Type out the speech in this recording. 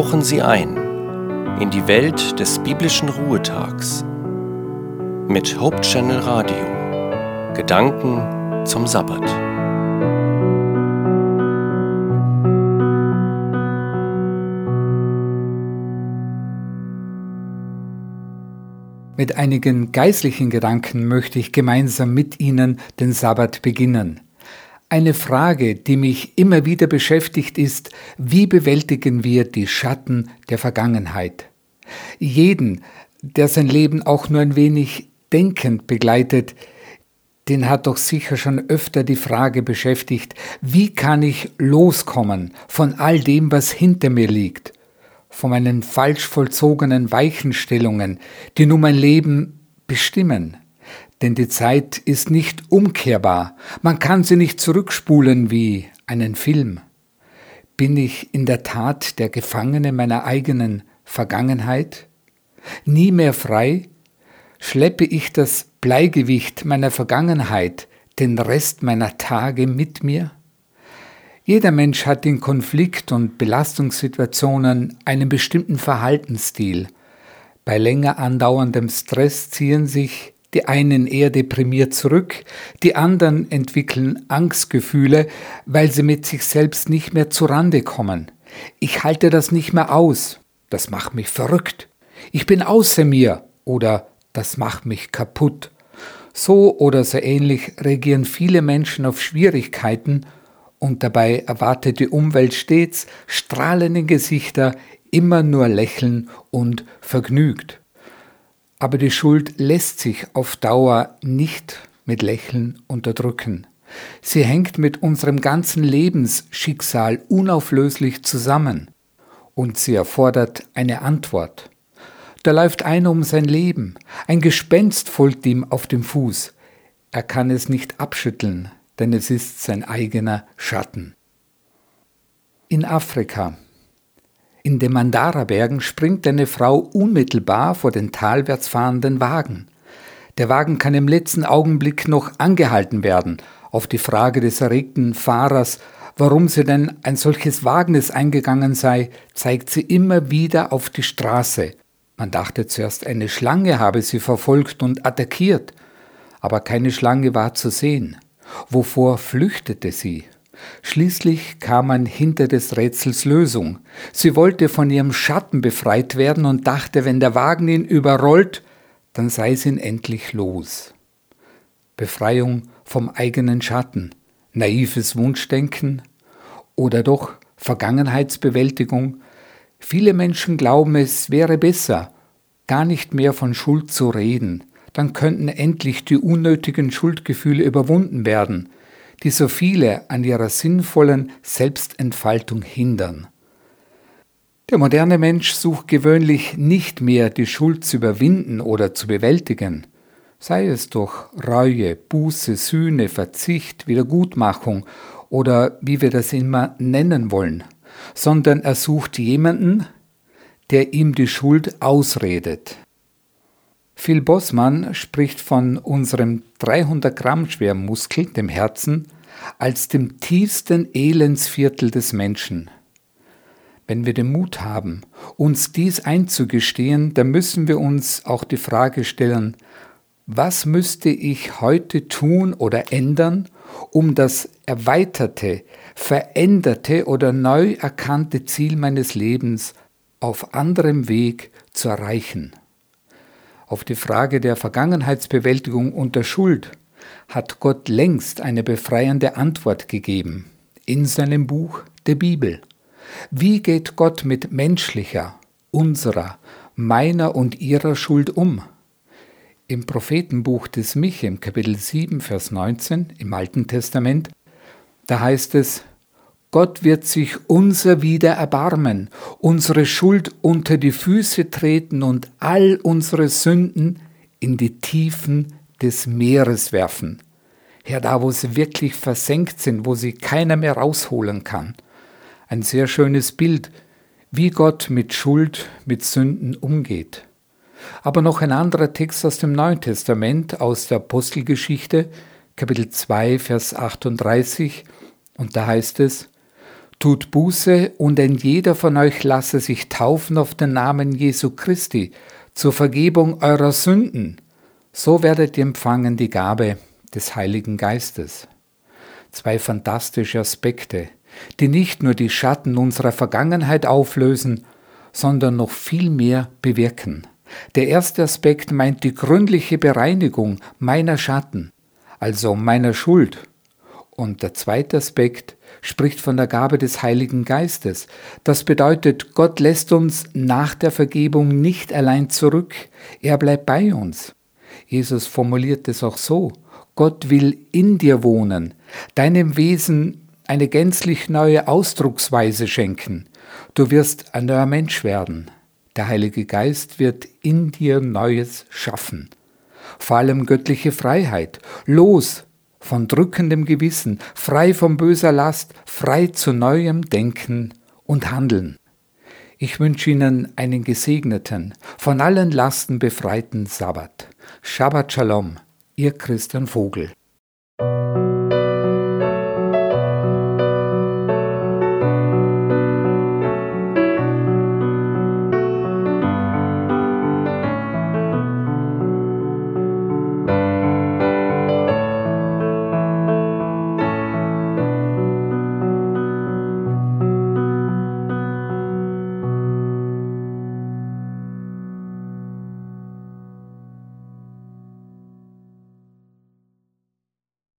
tauchen Sie ein in die Welt des biblischen Ruhetags mit Hope Channel Radio. Gedanken zum Sabbat. Mit einigen geistlichen Gedanken möchte ich gemeinsam mit Ihnen den Sabbat beginnen. Eine Frage, die mich immer wieder beschäftigt, ist, wie bewältigen wir die Schatten der Vergangenheit? Jeden, der sein Leben auch nur ein wenig denkend begleitet, den hat doch sicher schon öfter die Frage beschäftigt, wie kann ich loskommen von all dem, was hinter mir liegt, von meinen falsch vollzogenen Weichenstellungen, die nun mein Leben bestimmen denn die Zeit ist nicht umkehrbar, man kann sie nicht zurückspulen wie einen Film. Bin ich in der Tat der Gefangene meiner eigenen Vergangenheit? Nie mehr frei? Schleppe ich das Bleigewicht meiner Vergangenheit, den Rest meiner Tage mit mir? Jeder Mensch hat in Konflikt- und Belastungssituationen einen bestimmten Verhaltensstil. Bei länger andauerndem Stress ziehen sich die einen eher deprimiert zurück, die anderen entwickeln Angstgefühle, weil sie mit sich selbst nicht mehr zurande kommen. Ich halte das nicht mehr aus. Das macht mich verrückt. Ich bin außer mir oder das macht mich kaputt. So oder so ähnlich reagieren viele Menschen auf Schwierigkeiten und dabei erwartet die Umwelt stets strahlende Gesichter, immer nur lächeln und vergnügt. Aber die Schuld lässt sich auf Dauer nicht mit Lächeln unterdrücken. Sie hängt mit unserem ganzen Lebensschicksal unauflöslich zusammen und sie erfordert eine Antwort. Da läuft einer um sein Leben, ein Gespenst folgt ihm auf dem Fuß. Er kann es nicht abschütteln, denn es ist sein eigener Schatten. In Afrika in den Mandara-Bergen springt eine Frau unmittelbar vor den talwärts fahrenden Wagen. Der Wagen kann im letzten Augenblick noch angehalten werden. Auf die Frage des erregten Fahrers, warum sie denn ein solches Wagnis eingegangen sei, zeigt sie immer wieder auf die Straße. Man dachte zuerst, eine Schlange habe sie verfolgt und attackiert, aber keine Schlange war zu sehen. Wovor flüchtete sie? Schließlich kam man hinter des Rätsels Lösung. Sie wollte von ihrem Schatten befreit werden und dachte, wenn der Wagen ihn überrollt, dann sei sie ihn endlich los. Befreiung vom eigenen Schatten, naives Wunschdenken oder doch Vergangenheitsbewältigung. Viele Menschen glauben, es wäre besser, gar nicht mehr von Schuld zu reden, dann könnten endlich die unnötigen Schuldgefühle überwunden werden die so viele an ihrer sinnvollen Selbstentfaltung hindern. Der moderne Mensch sucht gewöhnlich nicht mehr die Schuld zu überwinden oder zu bewältigen, sei es durch Reue, Buße, Sühne, Verzicht, Wiedergutmachung oder wie wir das immer nennen wollen, sondern er sucht jemanden, der ihm die Schuld ausredet, Phil Bossmann spricht von unserem 300 Gramm schweren Muskel, dem Herzen, als dem tiefsten Elendsviertel des Menschen. Wenn wir den Mut haben, uns dies einzugestehen, dann müssen wir uns auch die Frage stellen, was müsste ich heute tun oder ändern, um das erweiterte, veränderte oder neu erkannte Ziel meines Lebens auf anderem Weg zu erreichen? Auf die Frage der Vergangenheitsbewältigung unter Schuld hat Gott längst eine befreiende Antwort gegeben in seinem Buch der Bibel. Wie geht Gott mit menschlicher, unserer, meiner und ihrer Schuld um? Im Prophetenbuch des Mich im Kapitel 7, Vers 19 im Alten Testament, da heißt es, Gott wird sich unser wieder erbarmen, unsere Schuld unter die Füße treten und all unsere Sünden in die Tiefen des Meeres werfen. Ja, da, wo sie wirklich versenkt sind, wo sie keiner mehr rausholen kann. Ein sehr schönes Bild, wie Gott mit Schuld, mit Sünden umgeht. Aber noch ein anderer Text aus dem Neuen Testament, aus der Apostelgeschichte, Kapitel 2, Vers 38, und da heißt es, Tut Buße und ein jeder von euch lasse sich taufen auf den Namen Jesu Christi zur Vergebung eurer Sünden. So werdet ihr empfangen die Gabe des Heiligen Geistes. Zwei fantastische Aspekte, die nicht nur die Schatten unserer Vergangenheit auflösen, sondern noch viel mehr bewirken. Der erste Aspekt meint die gründliche Bereinigung meiner Schatten, also meiner Schuld. Und der zweite Aspekt spricht von der Gabe des Heiligen Geistes. Das bedeutet, Gott lässt uns nach der Vergebung nicht allein zurück, er bleibt bei uns. Jesus formuliert es auch so, Gott will in dir wohnen, deinem Wesen eine gänzlich neue Ausdrucksweise schenken. Du wirst ein neuer Mensch werden. Der Heilige Geist wird in dir Neues schaffen. Vor allem göttliche Freiheit, los von drückendem Gewissen, frei von böser Last, frei zu neuem Denken und Handeln. Ich wünsche Ihnen einen gesegneten, von allen Lasten befreiten Sabbat. Shabbat Shalom, Ihr Christian Vogel.